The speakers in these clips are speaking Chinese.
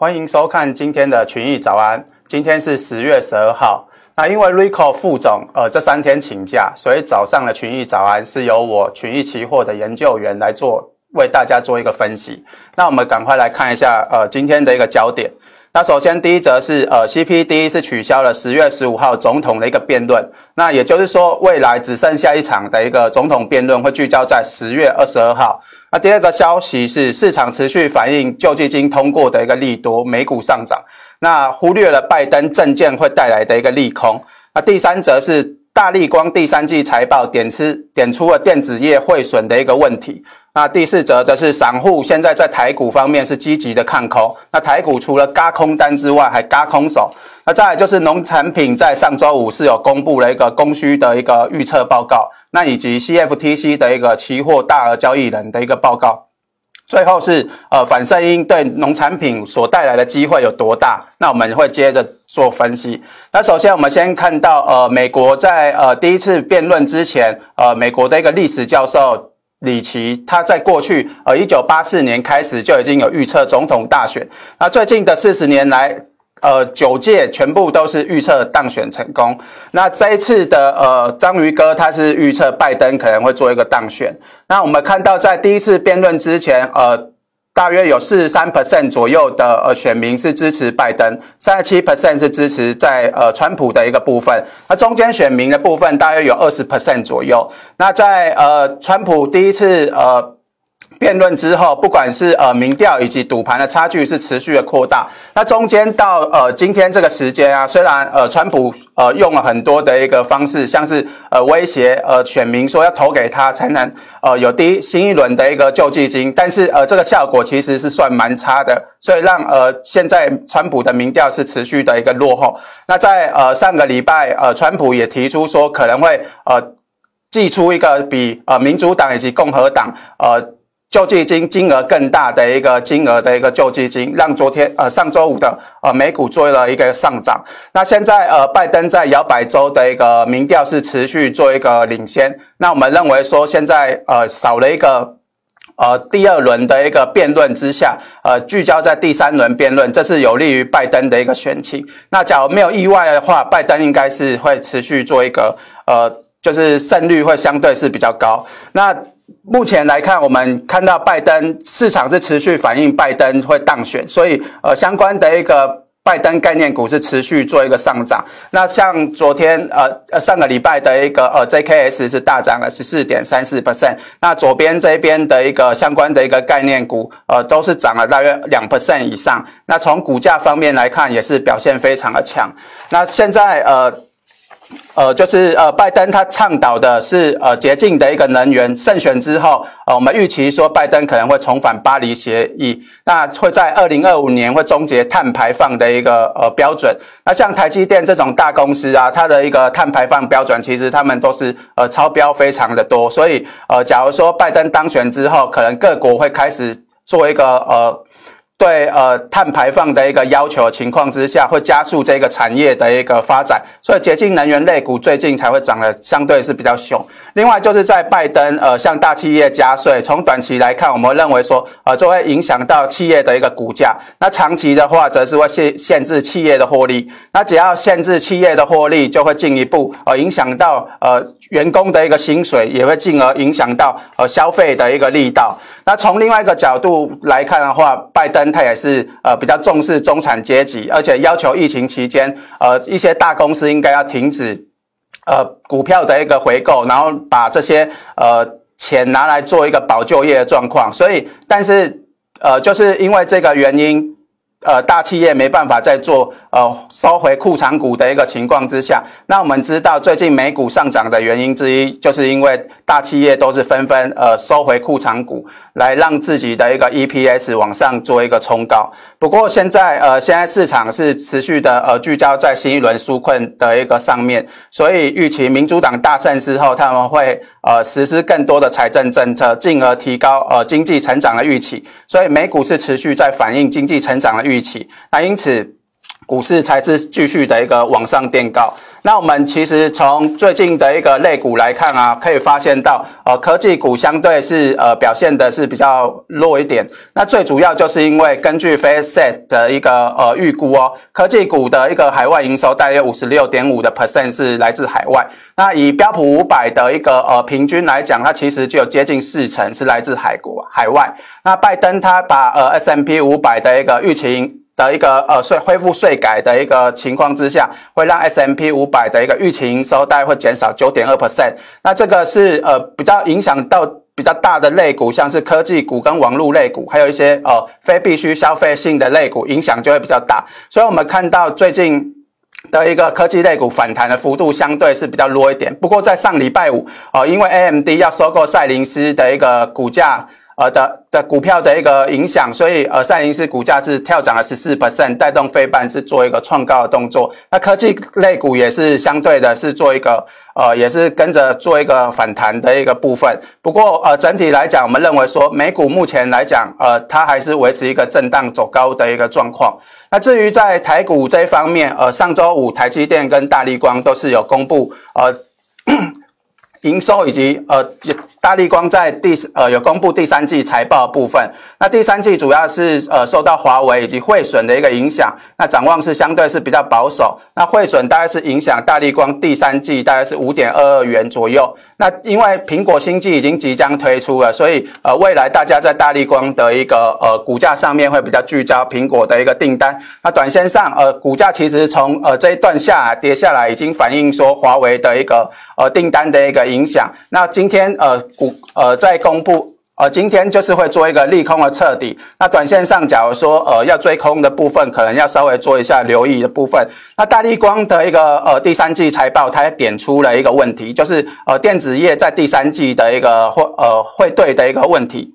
欢迎收看今天的群益早安。今天是十月十二号。那因为 Rico 副总呃这三天请假，所以早上的群益早安是由我群益期货的研究员来做，为大家做一个分析。那我们赶快来看一下呃今天的一个焦点。那首先第一则是呃 CPD 是取消了十月十五号总统的一个辩论。那也就是说，未来只剩下一场的一个总统辩论会聚焦在十月二十二号。那第二个消息是，市场持续反映救济金通过的一个利多，美股上涨。那忽略了拜登政见会带来的一个利空。那第三则是大立光第三季财报点出点出了电子业汇损的一个问题。那第四则则是散户现在在台股方面是积极的看空。那台股除了轧空单之外，还轧空手。那再来就是农产品在上周五是有公布了一个供需的一个预测报告。那以及 CFTC 的一个期货大额交易人的一个报告，最后是呃反圣婴对农产品所带来的机会有多大？那我们会接着做分析。那首先我们先看到呃美国在呃第一次辩论之前，呃美国的一个历史教授里奇，他在过去呃一九八四年开始就已经有预测总统大选。那最近的四十年来。呃，九届全部都是预测当选成功。那这一次的呃，章鱼哥他是预测拜登可能会做一个当选。那我们看到在第一次辩论之前，呃，大约有四十三 percent 左右的呃选民是支持拜登，三十七 percent 是支持在呃川普的一个部分。那中间选民的部分大约有二十 percent 左右。那在呃川普第一次呃。辩论之后，不管是呃民调以及赌盘的差距是持续的扩大。那中间到呃今天这个时间啊，虽然呃川普呃用了很多的一个方式，像是呃威胁呃选民说要投给他才能呃有第一新一轮的一个救济金，但是呃这个效果其实是算蛮差的，所以让呃现在川普的民调是持续的一个落后。那在呃上个礼拜呃川普也提出说可能会呃祭出一个比呃民主党以及共和党呃。救济金金额更大的一个金额的一个救济金，让昨天呃上周五的呃美股做了一个上涨。那现在呃拜登在摇摆州的一个民调是持续做一个领先。那我们认为说现在呃少了一个呃第二轮的一个辩论之下，呃聚焦在第三轮辩论，这是有利于拜登的一个选情。那假如没有意外的话，拜登应该是会持续做一个呃就是胜率会相对是比较高。那目前来看，我们看到拜登市场是持续反映拜登会当选，所以呃相关的一个拜登概念股是持续做一个上涨。那像昨天呃呃上个礼拜的一个呃 JKS 是大涨了十四点三四 percent，那左边这边的一个相关的一个概念股呃都是涨了大约两 percent 以上。那从股价方面来看，也是表现非常的强。那现在呃。呃，就是呃，拜登他倡导的是呃洁净的一个能源。胜选之后，呃，我们预期说拜登可能会重返巴黎协议，那会在二零二五年会终结碳排放的一个呃标准。那像台积电这种大公司啊，它的一个碳排放标准其实他们都是呃超标非常的多。所以呃，假如说拜登当选之后，可能各国会开始做一个呃。对呃碳排放的一个要求情况之下，会加速这个产业的一个发展，所以洁净能源类股最近才会涨得相对是比较凶。另外就是在拜登呃向大企业加税，从短期来看，我们认为说呃就会影响到企业的一个股价，那长期的话则是会限限制企业的获利。那只要限制企业的获利，就会进一步呃影响到呃员工的一个薪水，也会进而影响到呃消费的一个力道。那从另外一个角度来看的话，拜登他也是呃比较重视中产阶级，而且要求疫情期间呃一些大公司应该要停止呃股票的一个回购，然后把这些呃钱拿来做一个保就业的状况。所以，但是呃就是因为这个原因。呃，大企业没办法再做呃收回库藏股的一个情况之下，那我们知道最近美股上涨的原因之一，就是因为大企业都是纷纷呃收回库藏股，来让自己的一个 EPS 往上做一个冲高。不过现在呃现在市场是持续的呃聚焦在新一轮纾困的一个上面，所以预期民主党大胜之后，他们会呃实施更多的财政政策，进而提高呃经济成长的预期。所以美股是持续在反映经济成长的预期。那因此，股市才是继续的一个往上垫高。那我们其实从最近的一个类股来看啊，可以发现到，呃，科技股相对是呃表现的是比较弱一点。那最主要就是因为根据 FaceSet 的一个呃预估哦，科技股的一个海外营收大约五十六点五的 percent 是来自海外。那以标普五百的一个呃平均来讲，它其实就有接近四成是来自海国海外。那拜登他把呃 S M P 五百的一个预期。的一个呃税恢复税改的一个情况之下，会让 S M P 五百的一个预期营收大概会减少九点二 percent。那这个是呃比较影响到比较大的类股，像是科技股跟网络类股，还有一些呃非必需消费性的类股，影响就会比较大。所以我们看到最近的一个科技类股反弹的幅度相对是比较弱一点。不过在上礼拜五，呃，因为 AMD 要收购赛灵思的一个股价。呃的的股票的一个影响，所以呃赛灵思股价是跳涨了十四 percent，带动费半是做一个创高的动作。那科技类股也是相对的是做一个呃也是跟着做一个反弹的一个部分。不过呃整体来讲，我们认为说美股目前来讲呃它还是维持一个震荡走高的一个状况。那至于在台股这一方面，呃上周五台积电跟大立光都是有公布呃 营收以及呃。大立光在第呃有公布第三季财报部分，那第三季主要是呃受到华为以及汇损的一个影响，那展望是相对是比较保守。那汇损大概是影响大立光第三季大概是五点二二元左右。那因为苹果新机已经即将推出了，所以呃未来大家在大立光的一个呃股价上面会比较聚焦苹果的一个订单。那短线上呃股价其实从呃这一段下跌下来，已经反映说华为的一个呃订单的一个影响。那今天呃。股呃在公布呃今天就是会做一个利空的彻底，那短线上假如说呃要追空的部分，可能要稍微做一下留意的部分。那大立光的一个呃第三季财报，它也点出了一个问题，就是呃电子业在第三季的一个汇呃汇兑的一个问题。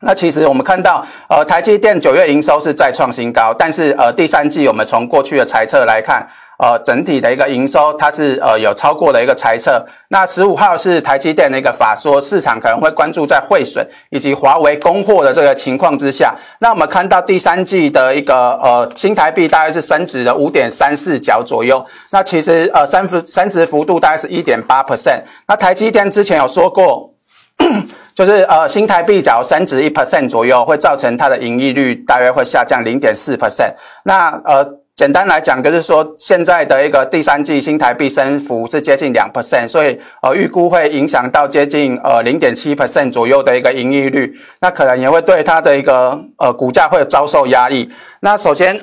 那其实我们看到呃台积电九月营收是再创新高，但是呃第三季我们从过去的财测来看。呃，整体的一个营收，它是呃有超过的一个猜测。那十五号是台积电的一个法说，市场可能会关注在汇损以及华为供货的这个情况之下。那我们看到第三季的一个呃新台币大概是升值了五点三四角左右。那其实呃升幅升值幅度大概是一点八 percent。那台积电之前有说过，就是呃新台币只要升值一 percent 左右，会造成它的盈利率大约会下降零点四 percent。那呃。简单来讲，就是说现在的一个第三季新台币升幅是接近两 percent，所以呃预估会影响到接近呃零点七 percent 左右的一个盈利率，那可能也会对它的一个呃股价会遭受压抑。那首先，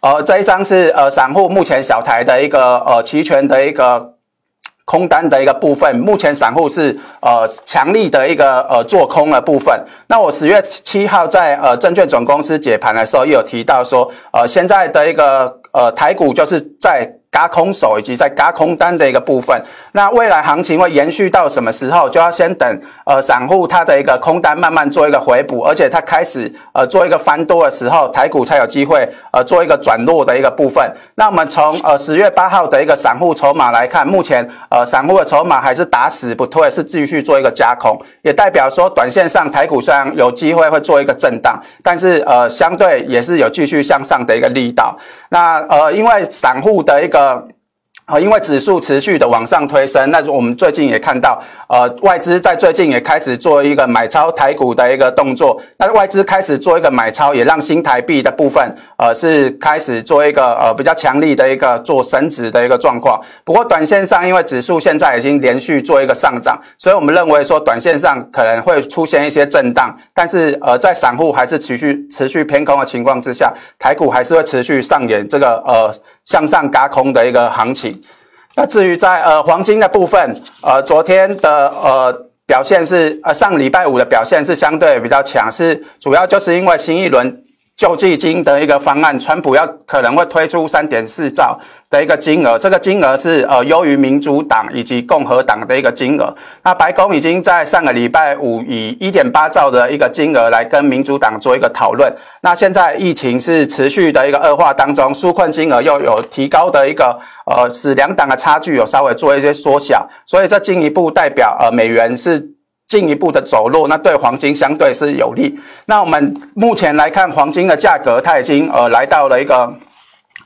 呃这一张是呃散户目前小台的一个呃期权的一个。空单的一个部分，目前散户是呃强力的一个呃做空的部分。那我十月七号在呃证券总公司解盘的时候，又有提到说，呃现在的一个呃台股就是在。轧空手以及在轧空单的一个部分，那未来行情会延续到什么时候？就要先等呃散户他的一个空单慢慢做一个回补，而且他开始呃做一个翻多的时候，台股才有机会呃做一个转弱的一个部分。那我们从呃十月八号的一个散户筹码来看，目前呃散户的筹码还是打死不退，是继续做一个加空，也代表说短线上台股虽然有机会会做一个震荡，但是呃相对也是有继续向上的一个力道。那呃因为散户的一个呃，因为指数持续的往上推升，那我们最近也看到，呃，外资在最近也开始做一个买超台股的一个动作。那外资开始做一个买超，也让新台币的部分，呃，是开始做一个呃比较强力的一个做升值的一个状况。不过，短线上因为指数现在已经连续做一个上涨，所以我们认为说，短线上可能会出现一些震荡。但是，呃，在散户还是持续持续偏空的情况之下，台股还是会持续上演这个呃。向上轧空的一个行情。那至于在呃黄金的部分，呃昨天的呃表现是呃上礼拜五的表现是相对比较强，是主要就是因为新一轮。救济金的一个方案，川普要可能会推出三点四兆的一个金额，这个金额是呃优于民主党以及共和党的一个金额。那白宫已经在上个礼拜五以一点八兆的一个金额来跟民主党做一个讨论。那现在疫情是持续的一个恶化当中，纾困金额又有提高的一个呃，使两党的差距有稍微做一些缩小，所以这进一步代表呃美元是。进一步的走弱，那对黄金相对是有利。那我们目前来看，黄金的价格它已经呃来到了一个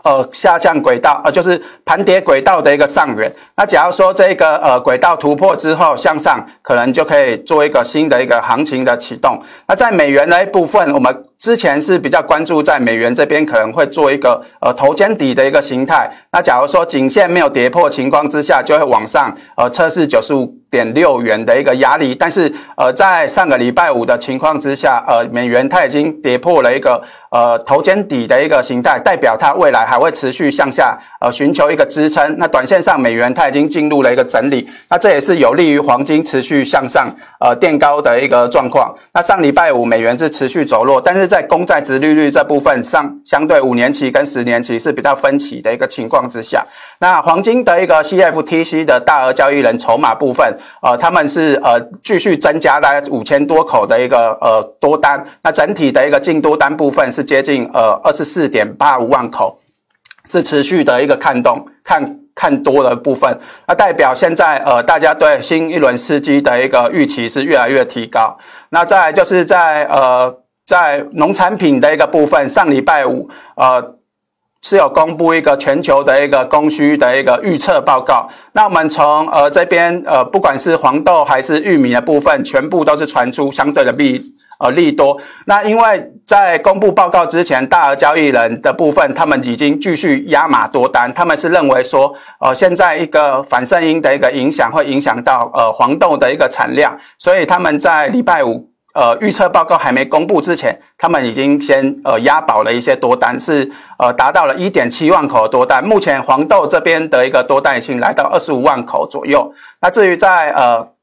呃下降轨道，呃就是盘跌轨道的一个上缘。那假如说这个呃轨道突破之后向上，可能就可以做一个新的一个行情的启动。那在美元的一部分，我们之前是比较关注在美元这边可能会做一个呃头肩底的一个形态。那假如说颈线没有跌破情况之下，就会往上呃测试九十五点六元的一个压力。但是呃在上个礼拜五的情况之下，呃美元它已经跌破了一个呃头肩底的一个形态，代表它未来还会持续向下呃寻求一个支撑。那短线上美元它已经进入了一个整理，那这也是有利于黄金持续向上呃垫高的一个状况。那上礼拜五美元是持续走弱，但是在公债殖利率这部分上，相对五年期跟十年期是比较分歧的一个情况之下，那黄金的一个 CFTC 的大额交易人筹码部分，呃，他们是呃继续增加大概五千多口的一个呃多单，那整体的一个净多单部分是接近呃二十四点八五万口，是持续的一个看动看看多的部分，那代表现在呃大家对新一轮刺激的一个预期是越来越提高，那再就是在呃。在农产品的一个部分，上礼拜五，呃，是有公布一个全球的一个供需的一个预测报告。那我们从呃这边呃，不管是黄豆还是玉米的部分，全部都是传出相对的利呃利多。那因为在公布报告之前，大额交易人的部分，他们已经继续压码多单，他们是认为说，呃，现在一个反声音的一个影响会影响到呃黄豆的一个产量，所以他们在礼拜五。呃，预测报告还没公布之前，他们已经先呃押宝了一些多单，是呃达到了一点七万口的多单。目前黄豆这边的一个多单已经来到二十五万口左右。那至于在呃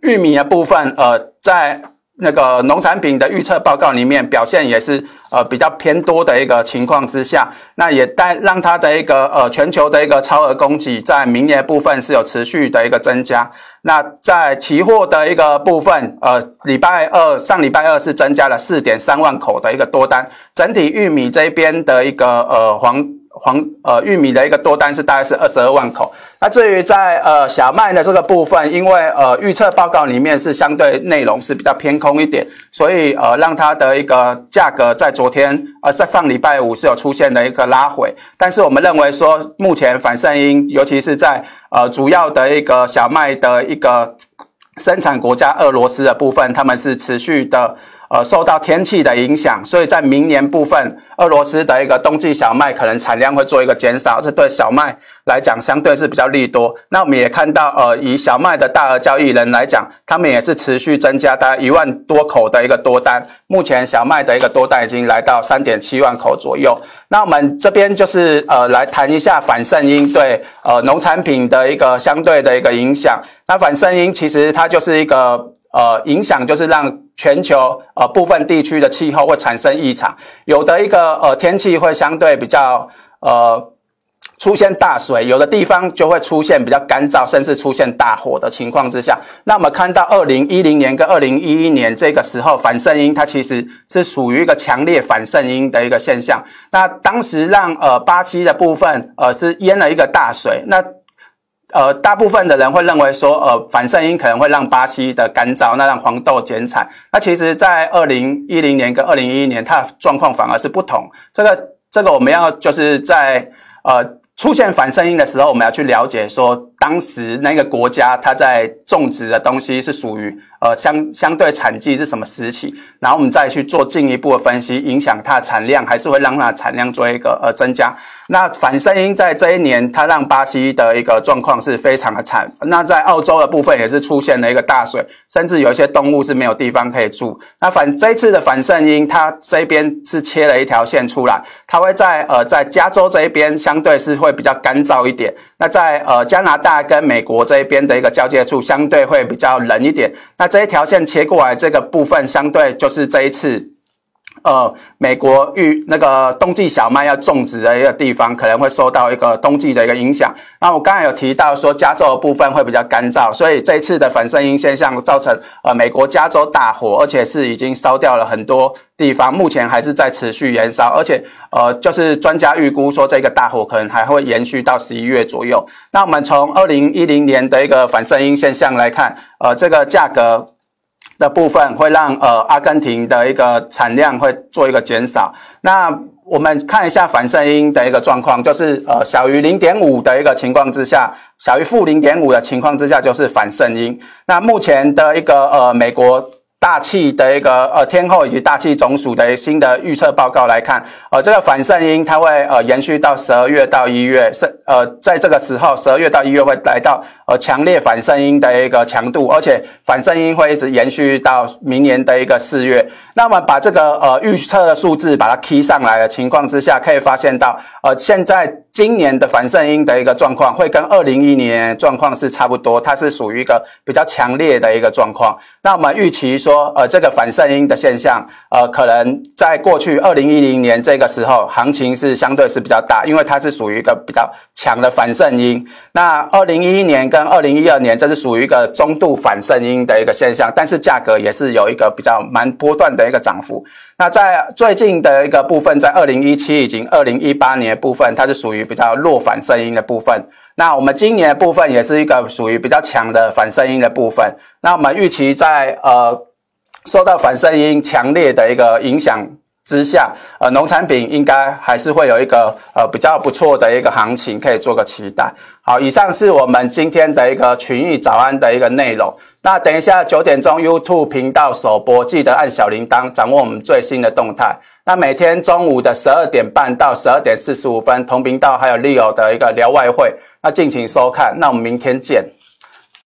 玉米的部分，呃在。那个农产品的预测报告里面表现也是呃比较偏多的一个情况之下，那也带让它的一个呃全球的一个超额供给在明年部分是有持续的一个增加。那在期货的一个部分，呃礼拜二上礼拜二是增加了四点三万口的一个多单，整体玉米这边的一个呃黄。黄呃玉米的一个多单是大概是二十二万口。那至于在呃小麦的这个部分，因为呃预测报告里面是相对内容是比较偏空一点，所以呃让它的一个价格在昨天呃在上礼拜五是有出现的一个拉回。但是我们认为说，目前反圣婴，尤其是在呃主要的一个小麦的一个生产国家俄罗斯的部分，他们是持续的。呃，受到天气的影响，所以在明年部分，俄罗斯的一个冬季小麦可能产量会做一个减少，这对小麦来讲相对是比较利多。那我们也看到，呃，以小麦的大额交易人来讲，他们也是持续增加大概一万多口的一个多单。目前小麦的一个多单已经来到三点七万口左右。那我们这边就是呃来谈一下反圣婴对呃农产品的一个相对的一个影响。那反圣婴其实它就是一个。呃，影响就是让全球呃部分地区的气候会产生异常，有的一个呃天气会相对比较呃出现大水，有的地方就会出现比较干燥，甚至出现大火的情况之下。那我们看到二零一零年跟二零一一年这个时候，反圣婴它其实是属于一个强烈反圣婴的一个现象。那当时让呃巴西的部分呃是淹了一个大水，那。呃，大部分的人会认为说，呃，反射音可能会让巴西的干燥，那让黄豆减产。那其实，在二零一零年跟二零一一年，它的状况反而是不同。这个，这个我们要就是在呃。出现反射音的时候，我们要去了解说，当时那个国家它在种植的东西是属于呃相相对产季是什么时期，然后我们再去做进一步的分析，影响它的产量还是会让它的产量做一个呃增加。那反圣婴在这一年，它让巴西的一个状况是非常的惨。那在澳洲的部分也是出现了一个大水，甚至有一些动物是没有地方可以住。那反这一次的反圣婴，它这边是切了一条线出来，它会在呃在加州这一边相对是。会比较干燥一点，那在呃加拿大大跟美国这一边的一个交界处，相对会比较冷一点。那这一条线切过来，这个部分相对就是这一次。呃，美国玉那个冬季小麦要种植的一个地方，可能会受到一个冬季的一个影响。那我刚才有提到说，加州的部分会比较干燥，所以这一次的反圣婴现象造成呃美国加州大火，而且是已经烧掉了很多地方，目前还是在持续燃烧，而且呃就是专家预估说，这个大火可能还会延续到十一月左右。那我们从二零一零年的一个反圣婴现象来看，呃，这个价格。的部分会让呃阿根廷的一个产量会做一个减少。那我们看一下反射音的一个状况，就是呃小于零点五的一个情况之下，小于负零点五的情况之下就是反射音。那目前的一个呃美国。大气的一个呃天后以及大气总署的新的预测报告来看，呃，这个反圣婴它会呃延续到十二月到一月，是呃在这个时候十二月到一月会来到呃强烈反圣婴的一个强度，而且反圣婴会一直延续到明年的一个四月。那么把这个呃预测的数字把它 K 上来的情况之下，可以发现到呃现在。今年的反圣婴的一个状况会跟二零一一年状况是差不多，它是属于一个比较强烈的一个状况。那我们预期说，呃，这个反圣婴的现象，呃，可能在过去二零一零年这个时候，行情是相对是比较大，因为它是属于一个比较强的反圣婴。那二零一一年跟二零一二年，这是属于一个中度反圣婴的一个现象，但是价格也是有一个比较蛮波段的一个涨幅。那在最近的一个部分，在二零一七以及二零一八年的部分，它是属于比较弱反声音的部分。那我们今年的部分也是一个属于比较强的反声音的部分。那我们预期在呃受到反声音强烈的一个影响之下，呃，农产品应该还是会有一个呃比较不错的一个行情，可以做个期待。好，以上是我们今天的一个群益早安的一个内容。那等一下九点钟 YouTube 频道首播，记得按小铃铛，掌握我们最新的动态。那每天中午的十二点半到十二点四十五分，同频道还有 Leo 的一个聊外汇，那敬请收看。那我们明天见。